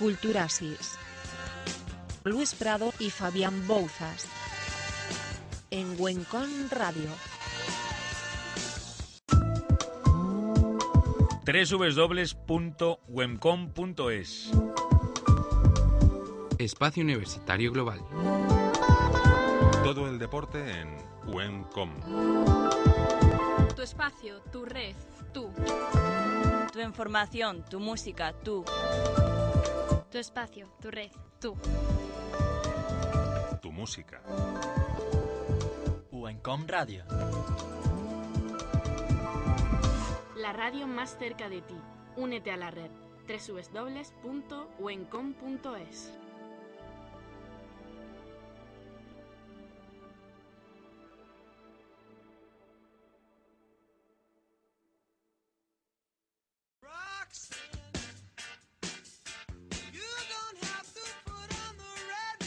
Culturasis. Luis Prado y Fabián Bouzas. En Huencón Radio. www.wemcom.es Espacio Universitario Global. Todo el deporte en Wemcom. Tu espacio, tu red, tú. Tu información, tu música, tú. Tu espacio, tu red, tú. Tu música. Uencom Radio. La radio más cerca de ti. Únete a la red. www.wencom.es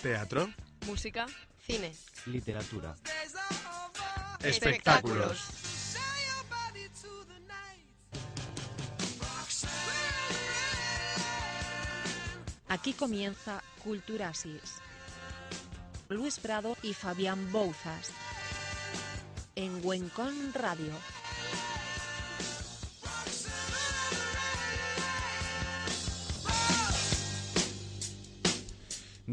Teatro. Música, cine. Literatura. Espectáculos. Aquí comienza Culturasis. Luis Prado y Fabián Bouzas. En Huencón Radio.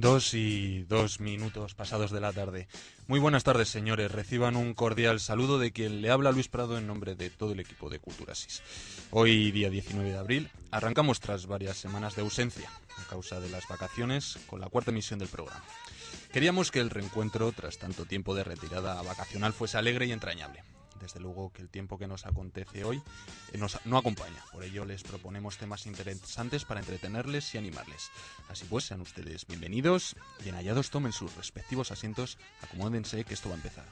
Dos y dos minutos pasados de la tarde. Muy buenas tardes, señores. Reciban un cordial saludo de quien le habla Luis Prado en nombre de todo el equipo de Culturasis. Hoy, día 19 de abril, arrancamos tras varias semanas de ausencia a causa de las vacaciones con la cuarta emisión del programa. Queríamos que el reencuentro, tras tanto tiempo de retirada vacacional, fuese alegre y entrañable. Desde luego que el tiempo que nos acontece hoy eh, nos, no acompaña. Por ello les proponemos temas interesantes para entretenerles y animarles. Así pues, sean ustedes bienvenidos y en hallados tomen sus respectivos asientos, acomódense que esto va a empezar.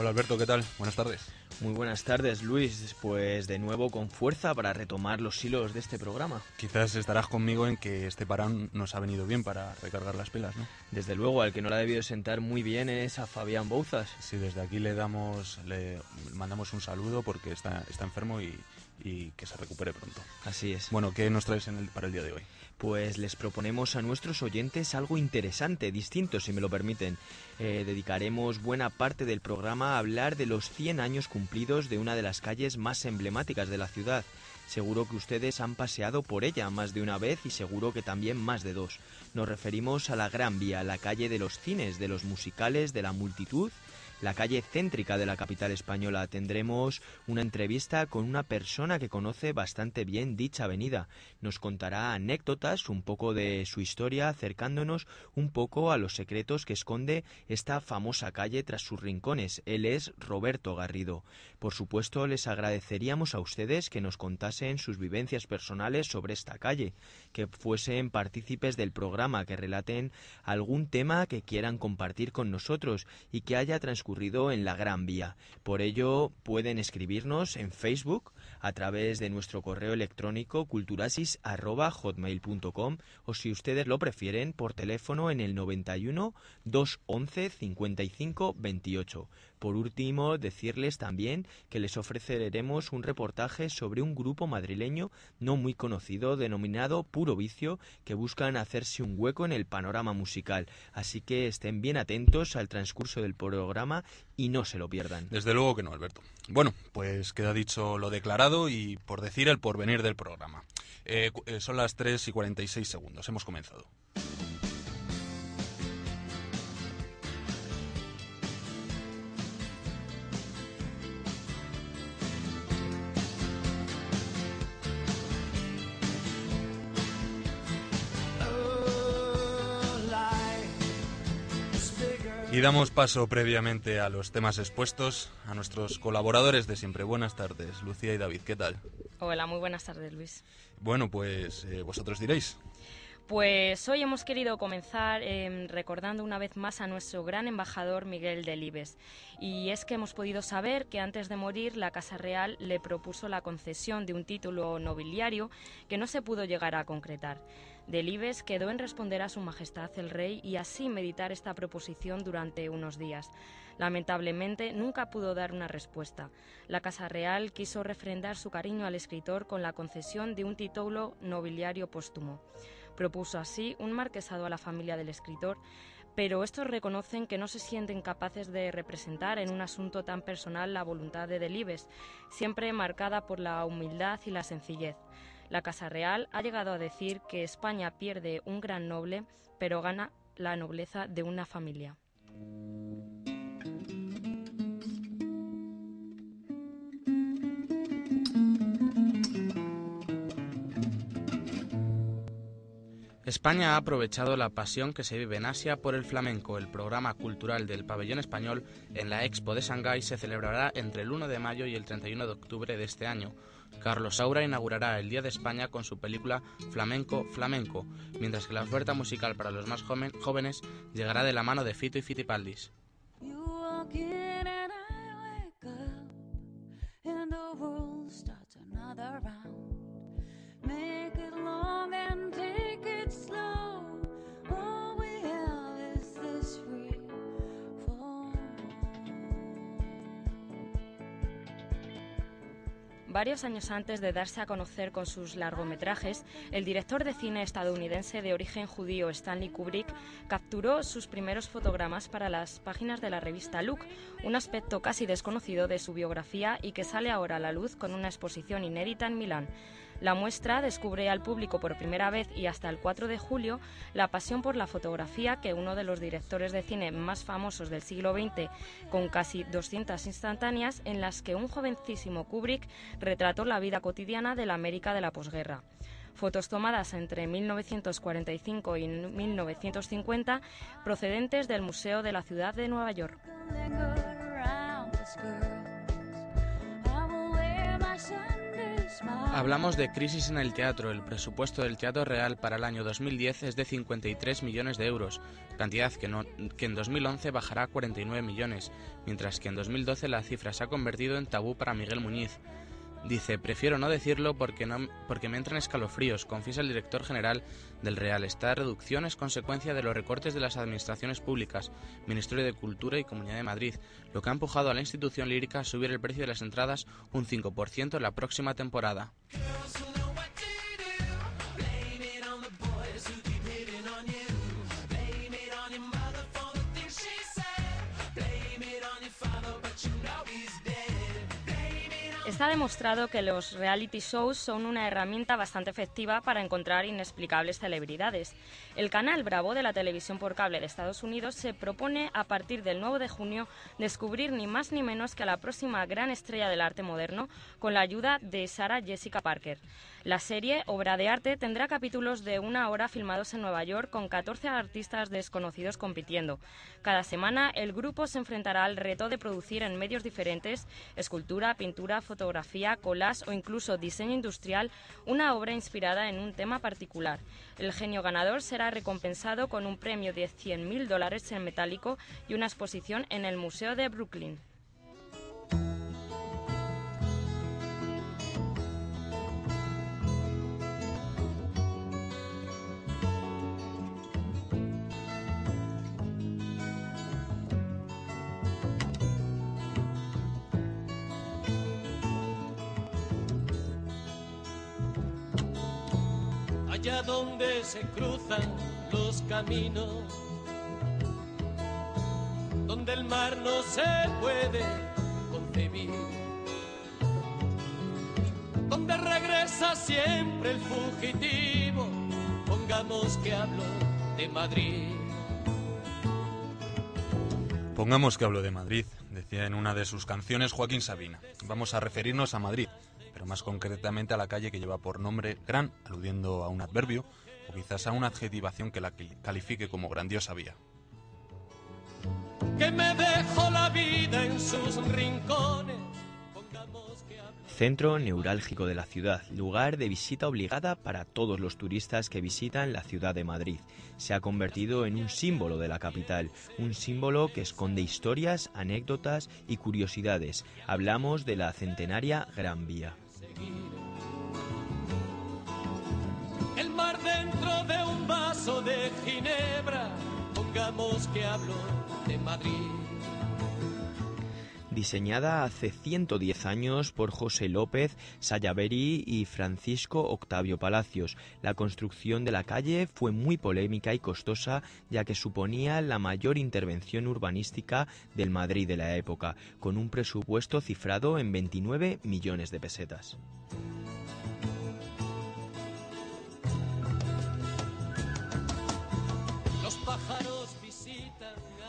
Hola Alberto, ¿qué tal? Buenas tardes. Muy buenas tardes, Luis. Pues de nuevo con fuerza para retomar los hilos de este programa. Quizás estarás conmigo en que este parón nos ha venido bien para recargar las pilas, ¿no? Desde luego, al que no la ha debido sentar muy bien es a Fabián Bouzas. Sí, desde aquí le damos, le mandamos un saludo porque está, está enfermo y, y que se recupere pronto. Así es. Bueno, ¿qué nos traes en el, para el día de hoy? Pues les proponemos a nuestros oyentes algo interesante, distinto, si me lo permiten. Eh, dedicaremos buena parte del programa a hablar de los 100 años cumplidos de una de las calles más emblemáticas de la ciudad. Seguro que ustedes han paseado por ella más de una vez y seguro que también más de dos. Nos referimos a la Gran Vía, la calle de los cines, de los musicales, de la multitud la calle céntrica de la capital española. Tendremos una entrevista con una persona que conoce bastante bien dicha avenida. Nos contará anécdotas, un poco de su historia, acercándonos un poco a los secretos que esconde esta famosa calle tras sus rincones. Él es Roberto Garrido. Por supuesto, les agradeceríamos a ustedes que nos contasen sus vivencias personales sobre esta calle, que fuesen partícipes del programa, que relaten algún tema que quieran compartir con nosotros y que haya transcurrido en la Gran Vía. Por ello pueden escribirnos en Facebook a través de nuestro correo electrónico culturasis@hotmail.com o si ustedes lo prefieren por teléfono en el 91 211 55 28. Por último, decirles también que les ofreceremos un reportaje sobre un grupo madrileño no muy conocido denominado Puro Vicio que buscan hacerse un hueco en el panorama musical. Así que estén bien atentos al transcurso del programa y no se lo pierdan. Desde luego que no, Alberto. Bueno, pues queda dicho lo declarado y por decir el porvenir del programa. Eh, eh, son las 3 y 46 segundos. Hemos comenzado. Y damos paso previamente a los temas expuestos a nuestros colaboradores de siempre. Buenas tardes, Lucía y David, ¿qué tal? Hola, muy buenas tardes, Luis. Bueno, pues eh, vosotros diréis. Pues hoy hemos querido comenzar em, recordando una vez más a nuestro gran embajador Miguel Delibes. Y es que hemos podido saber que antes de morir la Casa Real le propuso la concesión de un título nobiliario que no se pudo llegar a concretar. Delibes quedó en responder a Su Majestad el Rey y así meditar esta proposición durante unos días. Lamentablemente nunca pudo dar una respuesta. La Casa Real quiso refrendar su cariño al escritor con la concesión de un título nobiliario póstumo. Propuso así un marquesado a la familia del escritor, pero estos reconocen que no se sienten capaces de representar en un asunto tan personal la voluntad de Delibes, siempre marcada por la humildad y la sencillez. La Casa Real ha llegado a decir que España pierde un gran noble, pero gana la nobleza de una familia. España ha aprovechado la pasión que se vive en Asia por el flamenco. El programa cultural del pabellón español en la Expo de Shanghái se celebrará entre el 1 de mayo y el 31 de octubre de este año. Carlos Saura inaugurará el Día de España con su película Flamenco Flamenco, mientras que la oferta musical para los más jóvenes llegará de la mano de Fito y Fitipaldis. Varios años antes de darse a conocer con sus largometrajes, el director de cine estadounidense de origen judío Stanley Kubrick capturó sus primeros fotogramas para las páginas de la revista Look, un aspecto casi desconocido de su biografía y que sale ahora a la luz con una exposición inédita en Milán. La muestra descubre al público por primera vez y hasta el 4 de julio la pasión por la fotografía que uno de los directores de cine más famosos del siglo XX, con casi 200 instantáneas en las que un jovencísimo Kubrick retrató la vida cotidiana de la América de la posguerra fotos tomadas entre 1945 y 1950 procedentes del Museo de la Ciudad de Nueva York. Hablamos de crisis en el teatro. El presupuesto del Teatro Real para el año 2010 es de 53 millones de euros, cantidad que, que en 2011 bajará a 49 millones, mientras que en 2012 la cifra se ha convertido en tabú para Miguel Muñiz. Dice, prefiero no decirlo porque, no, porque me entran escalofríos, confiesa el director general del Real. Esta reducción es consecuencia de los recortes de las administraciones públicas, Ministerio de Cultura y Comunidad de Madrid, lo que ha empujado a la institución lírica a subir el precio de las entradas un 5% en la próxima temporada. Está demostrado que los reality shows son una herramienta bastante efectiva para encontrar inexplicables celebridades. El canal Bravo de la televisión por cable de Estados Unidos se propone a partir del 9 de junio descubrir ni más ni menos que a la próxima gran estrella del arte moderno con la ayuda de Sarah Jessica Parker. La serie, obra de arte, tendrá capítulos de una hora filmados en Nueva York con 14 artistas desconocidos compitiendo. Cada semana el grupo se enfrentará al reto de producir en medios diferentes escultura, pintura, fotografía, collage o incluso diseño industrial una obra inspirada en un tema particular. El genio ganador será recompensado con un premio de 100.000 dólares en metálico y una exposición en el Museo de Brooklyn. Donde se cruzan los caminos, donde el mar no se puede concebir, donde regresa siempre el fugitivo, pongamos que hablo de Madrid. Pongamos que hablo de Madrid, decía en una de sus canciones Joaquín Sabina. Vamos a referirnos a Madrid, pero más concretamente a la calle que lleva por nombre Gran, aludiendo a un adverbio o quizás a una adjetivación que la califique como grandiosa vía. Que me dejo la vida en sus rincones. Centro neurálgico de la ciudad, lugar de visita obligada para todos los turistas que visitan la ciudad de Madrid. Se ha convertido en un símbolo de la capital, un símbolo que esconde historias, anécdotas y curiosidades. Hablamos de la centenaria Gran Vía. El mar dentro de un vaso de ginebra, pongamos que hablo de Madrid. Diseñada hace 110 años por José López Sayaveri y Francisco Octavio Palacios, la construcción de la calle fue muy polémica y costosa ya que suponía la mayor intervención urbanística del Madrid de la época, con un presupuesto cifrado en 29 millones de pesetas.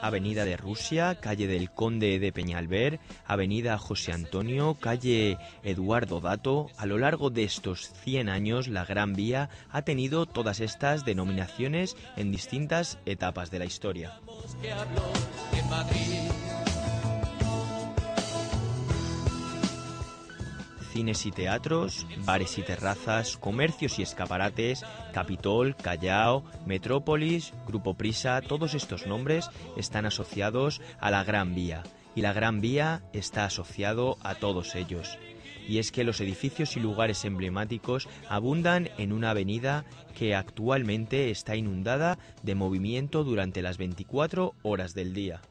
Avenida de Rusia, calle del Conde de Peñalver, Avenida José Antonio, calle Eduardo Dato. A lo largo de estos 100 años, la Gran Vía ha tenido todas estas denominaciones en distintas etapas de la historia. Cines y teatros, bares y terrazas, comercios y escaparates, Capitol, Callao, Metrópolis, Grupo Prisa, todos estos nombres están asociados a la Gran Vía y la Gran Vía está asociado a todos ellos. Y es que los edificios y lugares emblemáticos abundan en una avenida que actualmente está inundada de movimiento durante las 24 horas del día.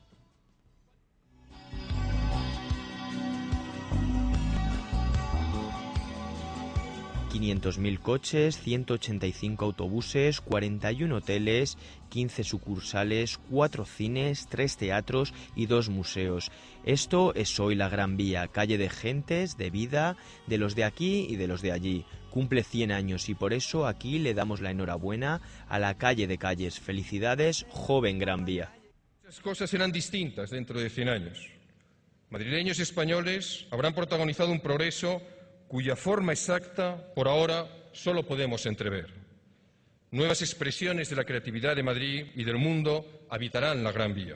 500.000 coches, 185 autobuses, 41 hoteles, 15 sucursales, 4 cines, 3 teatros y 2 museos. Esto es hoy la Gran Vía, calle de gentes, de vida, de los de aquí y de los de allí. Cumple 100 años y por eso aquí le damos la enhorabuena a la calle de calles. Felicidades, joven Gran Vía. Las cosas serán distintas dentro de 100 años. Madrileños y españoles habrán protagonizado un progreso cuya forma exacta, por ahora, solo podemos entrever. Nuevas expresiones de la creatividad de Madrid y del mundo habitarán la Gran Vía.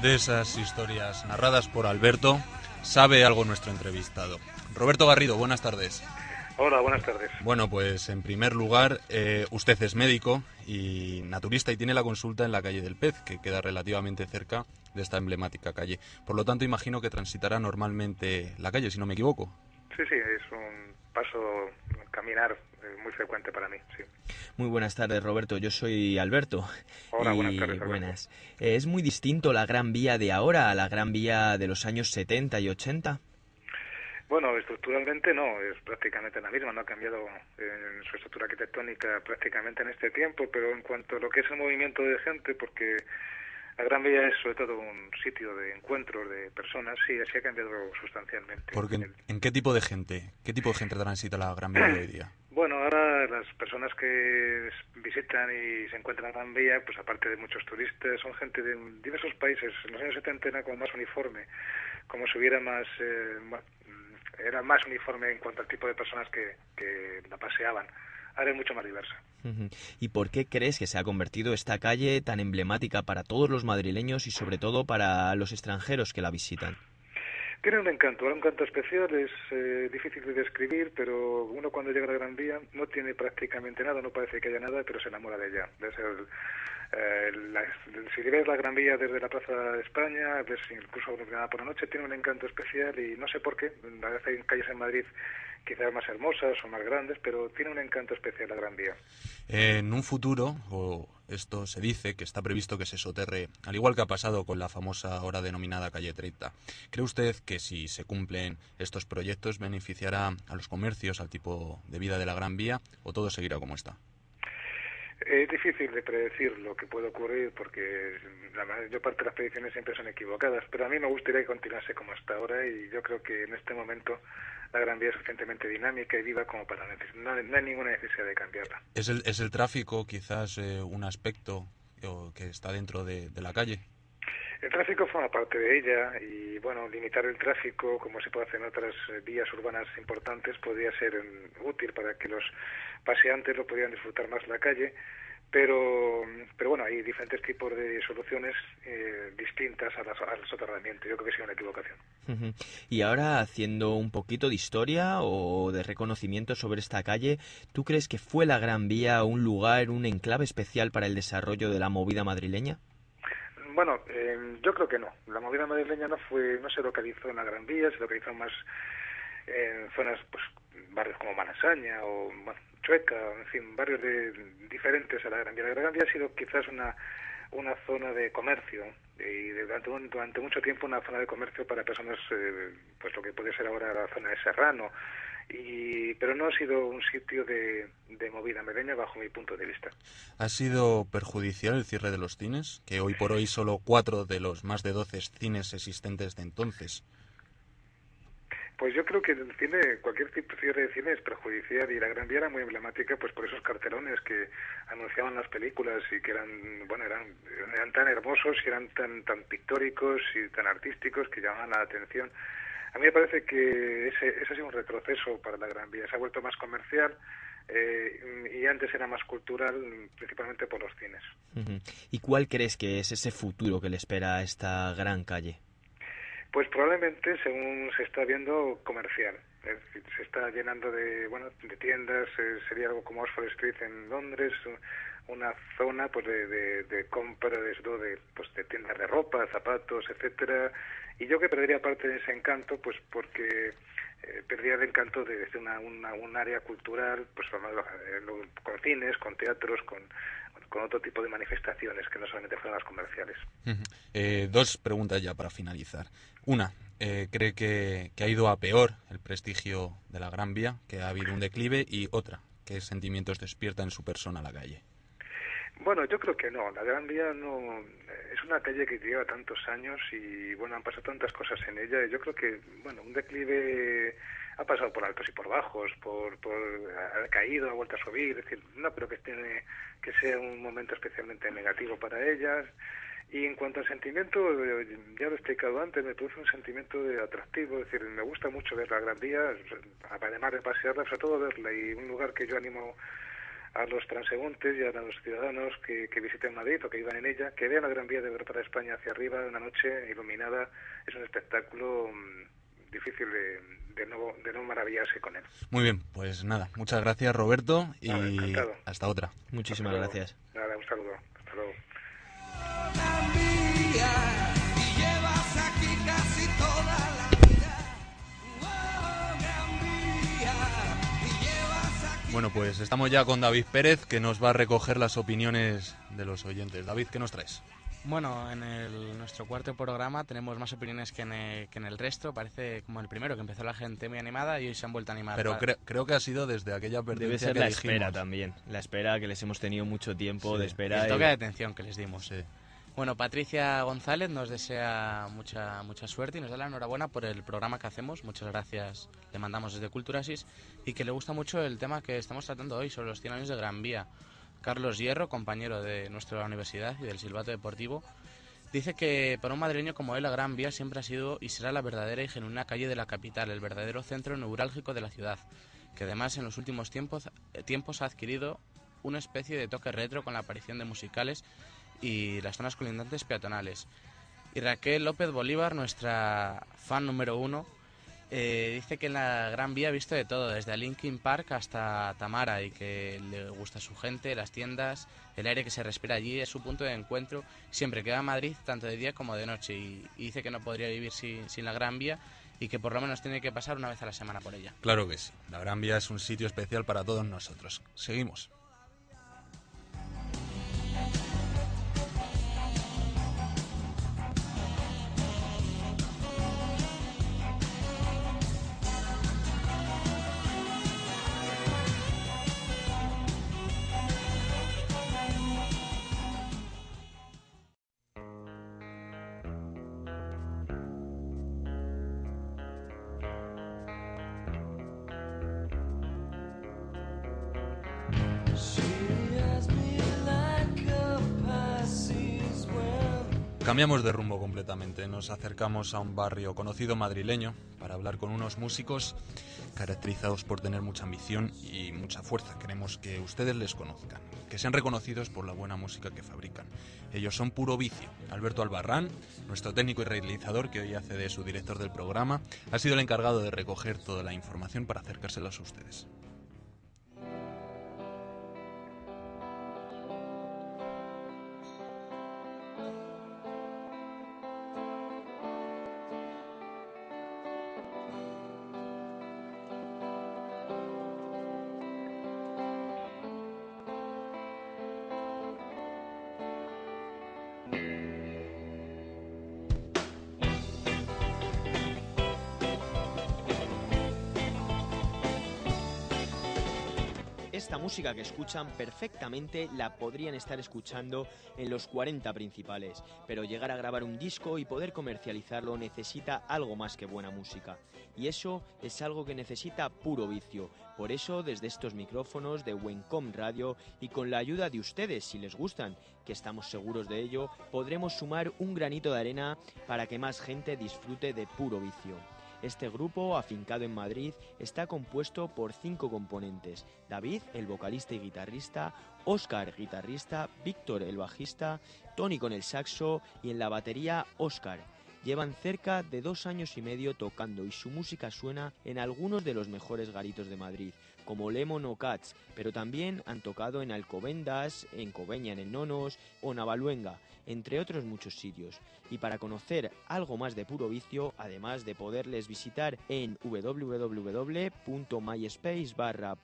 De esas historias narradas por Alberto, sabe algo nuestro entrevistado. Roberto Garrido, buenas tardes. Hola, buenas tardes. Bueno, pues en primer lugar, eh, usted es médico y naturista y tiene la consulta en la calle del Pez, que queda relativamente cerca de esta emblemática calle. Por lo tanto, imagino que transitará normalmente la calle, si no me equivoco. Sí, sí, es un paso, caminar eh, muy frecuente para mí, sí. Muy buenas tardes, Roberto. Yo soy Alberto. Hola, Y buenas tardes, Alberto. buenas. Eh, ¿Es muy distinto la Gran Vía de ahora a la Gran Vía de los años 70 y 80? Bueno, estructuralmente no, es prácticamente la misma, no ha cambiado en su estructura arquitectónica prácticamente en este tiempo, pero en cuanto a lo que es el movimiento de gente, porque la Gran Vía es sobre todo un sitio de encuentros de personas, sí, así ha cambiado sustancialmente. Porque en, ¿en qué tipo de gente, qué tipo de gente transita la Gran Vía hoy día? Bueno, ahora las personas que visitan y se encuentran en la Gran Vía, pues aparte de muchos turistas, son gente de diversos países. En los años 70 era como más uniforme, como si hubiera más... eh, era más uniforme en cuanto al tipo de personas que, que la paseaban. Ahora es mucho más diversa. ¿Y por qué crees que se ha convertido esta calle tan emblemática para todos los madrileños y sobre todo para los extranjeros que la visitan? Tiene un encanto, un encanto especial, es eh, difícil de describir, pero uno cuando llega a la Gran Vía no tiene prácticamente nada, no parece que haya nada, pero se enamora de ella. Ves el- eh, la- si ves la Gran Vía desde la Plaza de España, ves incluso por la noche, tiene un encanto especial y no sé por qué, hay calles en Madrid quizás más hermosas o más grandes, pero tiene un encanto especial la Gran Vía. En un futuro, o esto se dice que está previsto que se soterre, al igual que ha pasado con la famosa ahora denominada calle 30. ¿Cree usted que si se cumplen estos proyectos beneficiará a los comercios, al tipo de vida de la Gran Vía, o todo seguirá como está? Es difícil de predecir lo que puede ocurrir porque la mayor parte de las predicciones siempre son equivocadas, pero a mí me gustaría que continuase como hasta ahora y yo creo que en este momento la Gran Vía es suficientemente dinámica y viva como para no, no hay ninguna necesidad de cambiarla. ¿Es el, es el tráfico quizás eh, un aspecto o, que está dentro de, de la calle? El tráfico forma parte de ella y bueno, limitar el tráfico como se puede hacer en otras eh, vías urbanas importantes podría ser mm, útil para que los paseantes lo pudieran disfrutar más la calle, pero, pero bueno, hay diferentes tipos de soluciones eh, distintas al, al soterramiento. Yo creo que es una equivocación. Y ahora, haciendo un poquito de historia o de reconocimiento sobre esta calle, ¿tú crees que fue la Gran Vía un lugar, un enclave especial para el desarrollo de la movida madrileña? Bueno, eh, yo creo que no. La movida madrileña no fue, no se localizó en la Gran Vía, se localizó más en zonas, pues, barrios como Manasaña o Chueca, en fin, barrios de, diferentes a la Gran Vía. La Gran Vía ha sido quizás una, una zona de comercio y durante, durante mucho tiempo una zona de comercio para personas, eh, pues lo que puede ser ahora la zona de Serrano, y, pero no ha sido un sitio de, de movida medeña bajo mi punto de vista. ¿Ha sido perjudicial el cierre de los cines? Que hoy por hoy solo cuatro de los más de doce cines existentes de entonces pues yo creo que el cine, cualquier tipo de cine es perjudicial y la Gran Vía era muy emblemática pues por esos cartelones que anunciaban las películas y que eran, bueno, eran, eran tan hermosos y eran tan, tan pictóricos y tan artísticos que llamaban la atención. A mí me parece que ese, ese ha sido un retroceso para la Gran Vía, se ha vuelto más comercial eh, y antes era más cultural, principalmente por los cines. ¿Y cuál crees que es ese futuro que le espera a esta gran calle? Pues probablemente, según se está viendo, comercial. Es decir, se está llenando de, bueno, de tiendas, eh, sería algo como Oxford Street en Londres, una zona pues de, de, compra de, de, pues, de tiendas de ropa, zapatos, etcétera. Y yo que perdería parte de ese encanto, pues porque eh, perdía el encanto de, una, una, un área cultural, pues eh, con cines, con teatros, con, otro tipo de manifestaciones que no solamente fueran las comerciales. Eh, dos preguntas ya para finalizar. Una, eh, ¿cree que, ha ido a peor el prestigio de la Gran Vía, que ha habido un declive? Y otra, ¿qué sentimientos despierta en su persona la calle? Bueno, yo creo que no. La Gran Vía no es una calle que lleva tantos años y bueno han pasado tantas cosas en ella. Y yo creo que bueno un declive ha pasado por altos y por bajos, por, por ha caído, ha vuelto a subir, es decir, no creo que tiene que sea un momento especialmente negativo para ellas. Y en cuanto al sentimiento, ya lo he explicado antes, me produce un sentimiento de atractivo, es decir, me gusta mucho ver la Gran Vía, además de pasearla, sobre todo verla, y un lugar que yo animo a los transeúntes y a los ciudadanos que, que visiten Madrid o que iban en ella, que vean la Gran Vía de Europa de España hacia arriba, una noche iluminada, es un espectáculo mm, difícil de, de no, de no maravillarse con él. Muy bien, pues nada, muchas gracias Roberto y hasta otra. Muchísimas gracias. Nada, un saludo. Hasta luego. Bueno, pues estamos ya con David Pérez, que nos va a recoger las opiniones de los oyentes. David, ¿qué nos traes? Bueno, en el, nuestro cuarto programa tenemos más opiniones que en, el, que en el resto. Parece como el primero, que empezó la gente muy animada y hoy se han vuelto a animar. Pero creo que ha sido desde aquella advertencia Debe ser que la dijimos. espera también. La espera que les hemos tenido mucho tiempo de espera. El y- toque de atención que les dimos. Bueno, Patricia González nos desea mucha mucha suerte y nos da la enhorabuena por el programa que hacemos. Muchas gracias, le mandamos desde Culturasis y que le gusta mucho el tema que estamos tratando hoy sobre los 100 años de Gran Vía. Carlos Hierro, compañero de nuestra universidad y del Silbato Deportivo, dice que para un madrileño como él la Gran Vía siempre ha sido y será la verdadera y genuina calle de la capital, el verdadero centro neurálgico de la ciudad, que además en los últimos tiempos, eh, tiempos ha adquirido una especie de toque retro con la aparición de musicales y las zonas colindantes peatonales. Y Raquel López Bolívar, nuestra fan número uno, eh, dice que en la Gran Vía ha visto de todo, desde Linkin Park hasta Tamara, y que le gusta su gente, las tiendas, el aire que se respira allí, es su punto de encuentro. Siempre que va a Madrid, tanto de día como de noche, y, y dice que no podría vivir sin, sin la Gran Vía y que por lo menos tiene que pasar una vez a la semana por ella. Claro que sí. La Gran Vía es un sitio especial para todos nosotros. Seguimos. Cambiamos de rumbo completamente. Nos acercamos a un barrio conocido madrileño para hablar con unos músicos caracterizados por tener mucha ambición y mucha fuerza. Queremos que ustedes les conozcan, que sean reconocidos por la buena música que fabrican. Ellos son puro vicio. Alberto Albarrán, nuestro técnico y realizador, que hoy hace de su director del programa, ha sido el encargado de recoger toda la información para acercárselos a ustedes. Esta música que escuchan perfectamente la podrían estar escuchando en los 40 principales, pero llegar a grabar un disco y poder comercializarlo necesita algo más que buena música. Y eso es algo que necesita puro vicio. Por eso, desde estos micrófonos de Wencom Radio y con la ayuda de ustedes, si les gustan, que estamos seguros de ello, podremos sumar un granito de arena para que más gente disfrute de puro vicio. Este grupo, afincado en Madrid, está compuesto por cinco componentes. David, el vocalista y guitarrista, Óscar, guitarrista, Víctor, el bajista, Tony con el saxo y en la batería, Óscar. Llevan cerca de dos años y medio tocando y su música suena en algunos de los mejores garitos de Madrid, como Lemon o Cats, pero también han tocado en Alcobendas, en Cobeña, en el Nonos o Navaluenga, entre otros muchos sitios. Y para conocer algo más de Puro Vicio, además de poderles visitar en www.myspace barra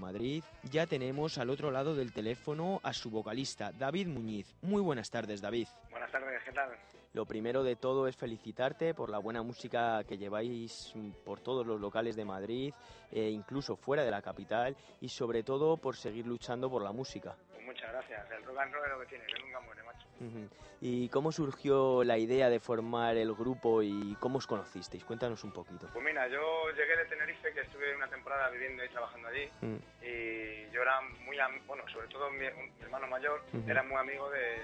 Madrid, ya tenemos al otro lado del teléfono a su vocalista, David Muñiz. Muy buenas tardes, David. Buenas tardes, ¿qué tal? Lo primero de todo es felicitarte por la buena música que lleváis por todos los locales de Madrid, e incluso fuera de la capital, y sobre todo por seguir luchando por la música. Pues muchas gracias. El rock and roll es lo que tiene, que nunca muere, macho. ¿Y cómo surgió la idea de formar el grupo y cómo os conocisteis? Cuéntanos un poquito. Pues mira, yo llegué de Tenerife, que estuve una temporada viviendo y trabajando allí, Mm. y yo era muy, bueno, sobre todo mi, mi hermano mayor, era muy amigo de,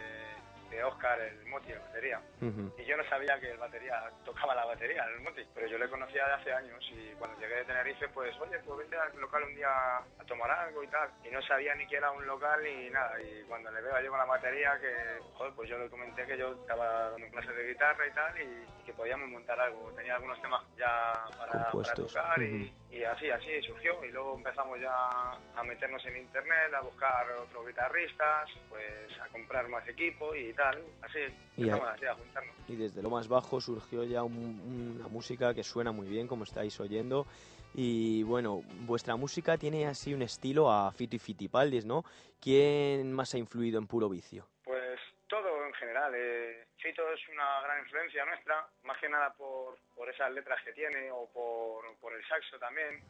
de Oscar, el Moti, el batería. Y yo no sabía que el batería tocaba la batería, el Moti, pero yo le conocía de hace años y cuando llegué de Tenerife, pues, oye, pues vente al local un día a tomar algo y tal. Y no sabía ni que era un local ni nada. Y cuando le veo yo con la batería, que, joder, pues yo le comenté que yo estaba dando clases de guitarra y tal y, y que podíamos montar algo. Tenía algunos temas ya para, tocar y, y así, así surgió. Y luego empezamos ya a meternos en internet, a buscar otros guitarristas, pues a comprar más equipo y tal. Así, Y empezamos a- así a juntarnos. Y desde lo más bajo surgió ya un- una música que suena muy bien, como estáis oyendo. Y bueno, vuestra música tiene así un estilo a Fito y Fitipaldis, ¿no? ¿Quién más ha influido en Puro Vicio? General. Eh, Fito es una gran influencia nuestra, más que nada por, por esas letras que tiene o por, por el saxo también.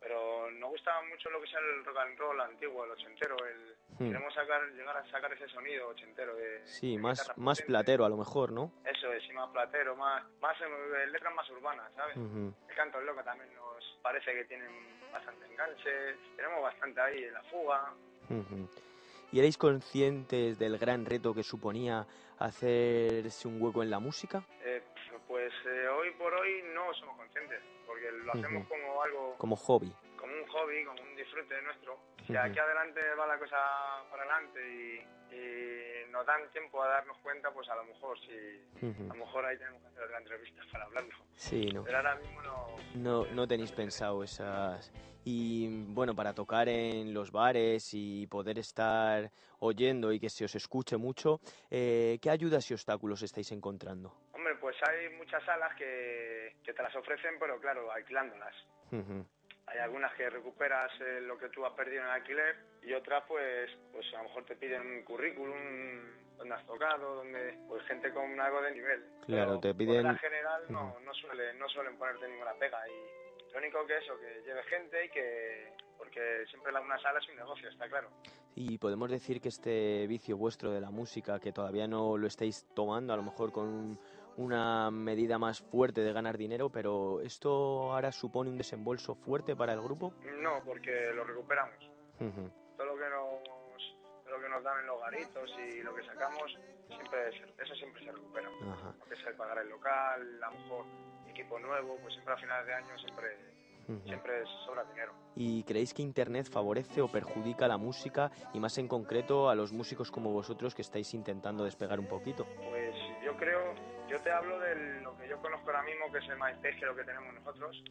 Pero nos gusta mucho lo que es el rock and roll antiguo, el ochentero. El, Hmm. Queremos sacar, llegar a sacar ese sonido ochentero de, Sí, de más, más potente. platero a lo mejor, ¿no? Eso es, y más platero, más, más eh, letras más urbanas, ¿sabes? El canto loco también nos parece que tienen bastante enganche. Tenemos bastante ahí en la fuga. ¿Y erais conscientes del gran reto que suponía hacerse un hueco en la música? Eh, pues eh, hoy por hoy no somos conscientes, porque lo hacemos como algo, Como hobby. como un hobby, como un disfrute nuestro. Si aquí adelante va la cosa para adelante y, y nos dan tiempo a darnos cuenta, pues a lo mejor Ujú. a lo mejor ahí tenemos que hacer otra entrevista para hablarlo. Sí, ¿no? Pero ahora mismo no. No, no tenéis pensado esas... Y bueno, para tocar en los bares y poder estar oyendo y que se os escuche mucho, eh, ¿qué ayudas y obstáculos estáis encontrando? Hombre, pues hay muchas salas que, que te las ofrecen, pero claro, alquilándolas. Ujú. Hay algunas que recuperas eh, lo que tú has perdido en el alquiler y otras pues pues a lo mejor te piden un currículum donde has tocado, donde pues gente con algo de nivel. Claro, Pero te Por piden... regla general no, no suelen no suelen ponerte ninguna pega y lo único que eso que lleve gente y que porque siempre la una sala es un negocio, está claro. Y podemos decir que este vicio vuestro de la música, que todavía no lo estáis tomando, a lo mejor con un- una medida más fuerte de ganar dinero, pero ¿esto ahora supone un desembolso fuerte para el grupo? No, porque lo recuperamos. Ujú. Todo lo que nos, lo que nos dan en los garitos y lo que sacamos, siempre eso siempre se recupera. Ajá. Lo que es el pagar el local, a lo mejor equipo nuevo, pues siempre a finales de año siempre, Ujú. siempre sobra dinero. ¿Y creéis que Internet favorece o perjudica la música y más en concreto a los músicos como vosotros que estáis intentando despegar un poquito? Pues yo creo, yo te hablo de lo que yo conozco ahora mismo, que es el MySpace, que es lo que tenemos nosotros,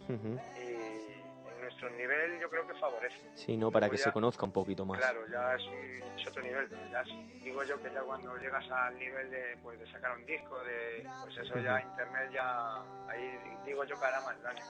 y nuestro nivel yo creo que favorece. Sí, ¿no? Para Luego que ya- se conozca un poquito más. Claro, ya es, un, es otro nivel, ya es- digo yo que ya cuando llegas al nivel de, pues, de sacar un disco, de, pues eso ya internet ya, ahí digo yo que hará más daño.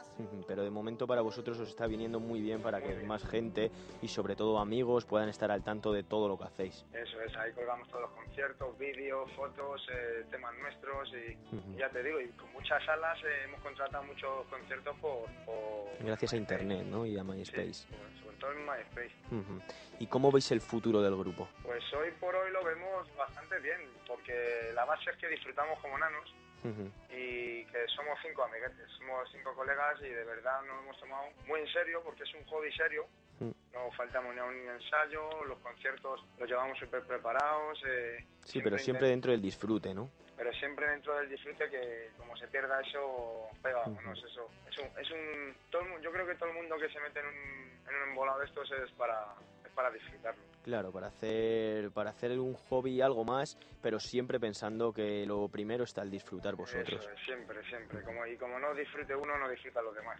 Pero de momento para vosotros os está viniendo muy bien para que más gente y sobre todo amigos puedan estar al tanto de todo lo que hacéis. Eso es, ahí colgamos todos los conciertos, vídeos, fotos, eh, temas nuestros y, ya te digo, y con muchas salas eh, hemos contratado muchos conciertos por, por Gracias a Internet, ¿no? Y a MySpace. por- sobre todo en MySpace. Ujú. ¿Y cómo veis el futuro del grupo? Pues hoy por hoy lo vemos bastante bien, porque la base es que disfrutamos como nanos Ujú. y que somos cinco amiguetes, somos cinco colegas y de verdad nos hemos tomado muy en serio porque es un hobby serio. No faltamos ni a un ensayo, los conciertos los llevamos súper preparados. eh, Sí, pero siempre dentro del disfrute, ¿no? Pero siempre dentro del disfrute que como se pierda eso pega vámonos eso. Es un, es un todo el yo creo que todo el mundo que se mete en un, en un embolado de estos es para para disfrutarlo Claro, para hacer, para hacer un hobby algo más, pero siempre pensando que lo primero está el disfrutar vosotros. Eso es, siempre siempre como y como no disfrute uno no disfruta los demás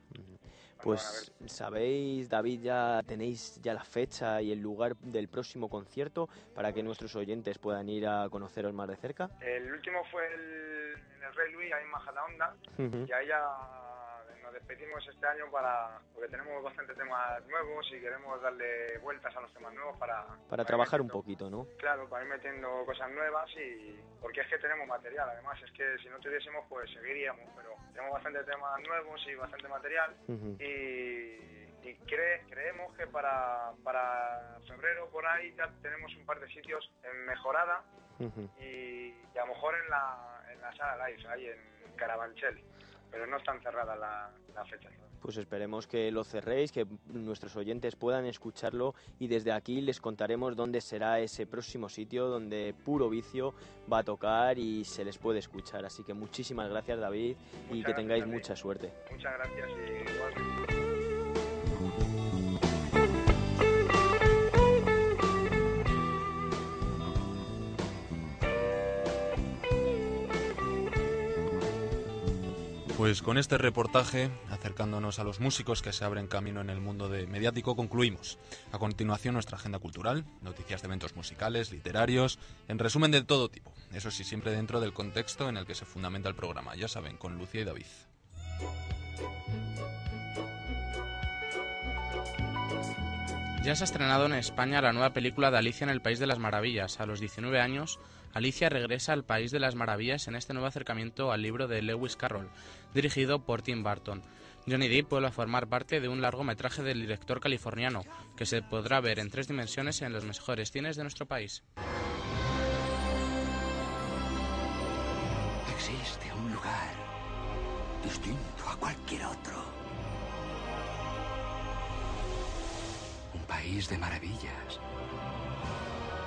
Pues sabéis, David, ya tenéis ya la fecha y el lugar del próximo concierto para que nuestros oyentes puedan ir a conoceros más de cerca. el último fue el, en el Rey Luis ahí en Majadahonda Ujú. y ahí ya nos despedimos este año para porque tenemos bastantes temas nuevos y queremos darle vueltas a los temas nuevos para Para trabajar un poquito, ¿no? Claro, para ir metiendo cosas nuevas y porque es que tenemos material, además es que si no tuviésemos pues seguiríamos, pero tenemos bastante temas nuevos y bastante material. Y, y cre- creemos que para, para febrero por ahí ya tenemos un par de sitios en mejorada y, y a lo mejor en la, en la sala live, ahí en Carabanchel, pero no están cerradas la, la fecha. Pues esperemos que lo cerréis, que nuestros oyentes puedan escucharlo y desde aquí les contaremos dónde será ese próximo sitio donde Puro Vicio va a tocar y se les puede escuchar. Así que muchísimas gracias David y que tengáis gracias mucha suerte. Muchas gracias y. Pues con este reportaje, acercándonos a los músicos que se abren camino en el mundo de mediático, concluimos. A continuación, nuestra agenda cultural, noticias de eventos musicales, literarios, en resumen de todo tipo. Eso sí, siempre dentro del contexto en el que se fundamenta el programa, ya saben, con Lucía y David. Ya se ha estrenado en España la nueva película de Alicia en el País de las Maravillas. A los 19 años, Alicia regresa al País de las Maravillas en este nuevo acercamiento al libro de Lewis Carroll, dirigido por Tim Burton. Johnny Depp vuelve a formar parte de un largometraje del director californiano, que se podrá ver en tres dimensiones en los mejores cines de nuestro país. Existe un lugar distinto a cualquier otro. Un país de maravillas,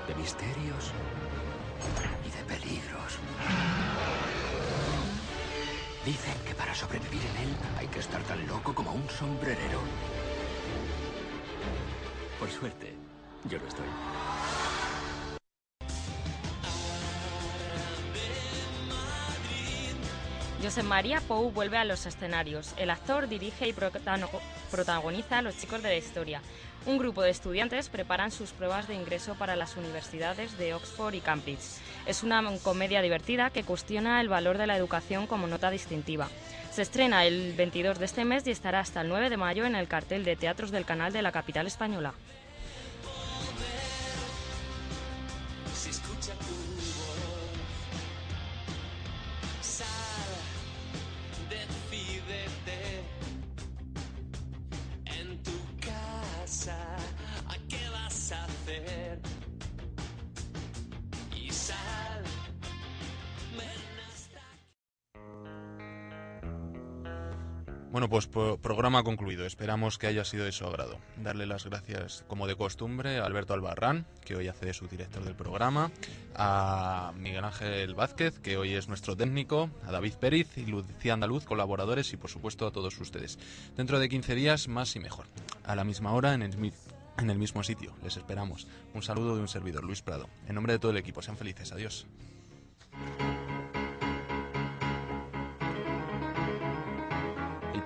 de misterios y de peligros. Dicen que para sobrevivir en él hay que estar tan loco como un sombrerero. Por suerte, yo lo estoy. Josep María Pou vuelve a los escenarios. El actor dirige y protagoniza Los chicos de la historia. Un grupo de estudiantes preparan sus pruebas de ingreso para las universidades de Oxford y Cambridge. Es una comedia divertida que cuestiona el valor de la educación como nota distintiva. Se estrena el 22 de este mes y estará hasta el 9 de mayo en el cartel de teatros del canal de la capital española. Bueno, pues pro- programa concluido. Esperamos que haya sido de su agrado. Darle las gracias, como de costumbre, a Alberto Albarrán, que hoy hace de su director del programa, a Miguel Ángel Vázquez, que hoy es nuestro técnico, a David Pérez y Lucía Andaluz, colaboradores, y por supuesto a todos ustedes. Dentro de 15 días, más y mejor. A la misma hora, en el, en el mismo sitio. Les esperamos. Un saludo de un servidor, Luis Prado. En nombre de todo el equipo, sean felices. Adiós.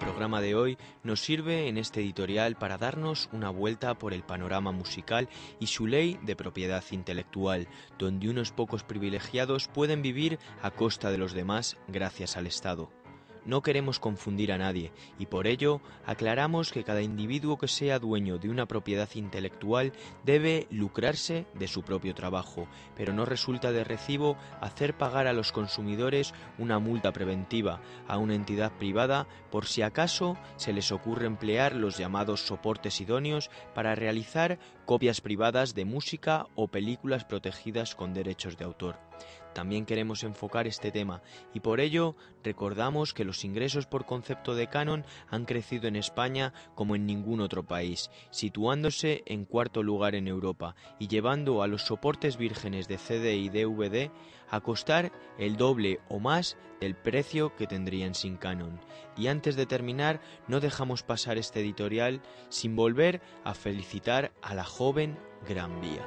Programa de hoy nos sirve en este editorial para darnos una vuelta por el panorama musical y su ley de propiedad intelectual, donde unos pocos privilegiados pueden vivir a costa de los demás gracias al Estado. No queremos confundir a nadie y por ello aclaramos que cada individuo que sea dueño de una propiedad intelectual debe lucrarse de su propio trabajo, pero no resulta de recibo hacer pagar a los consumidores una multa preventiva a una entidad privada por si acaso se les ocurre emplear los llamados soportes idóneos para realizar copias privadas de música o películas protegidas con derechos de autor. También queremos enfocar este tema y por ello recordamos que los ingresos por concepto de canon han crecido en España como en ningún otro país, situándose en cuarto lugar en Europa y llevando a los soportes vírgenes de CD y DVD a costar el doble o más del precio que tendrían sin canon. Y antes de terminar, no dejamos pasar este editorial sin volver a felicitar a la joven Gran Vía.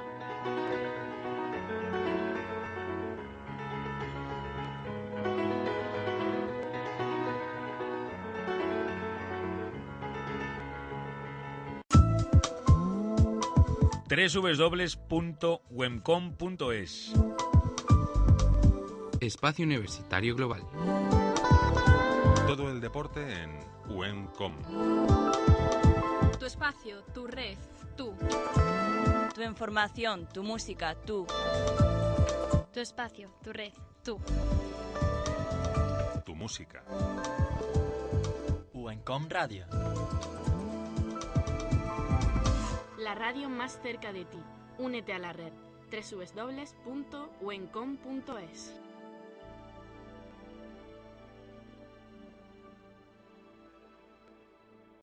www.wemcom.es Espacio Universitario Global. Todo el deporte en UENCOM. Tu espacio, tu red, tú. Tu información, tu música, tú. Tu espacio, tu red, tú. Tu música. Uencom Radio. La radio más cerca de ti. Únete a la red. www.wencom.es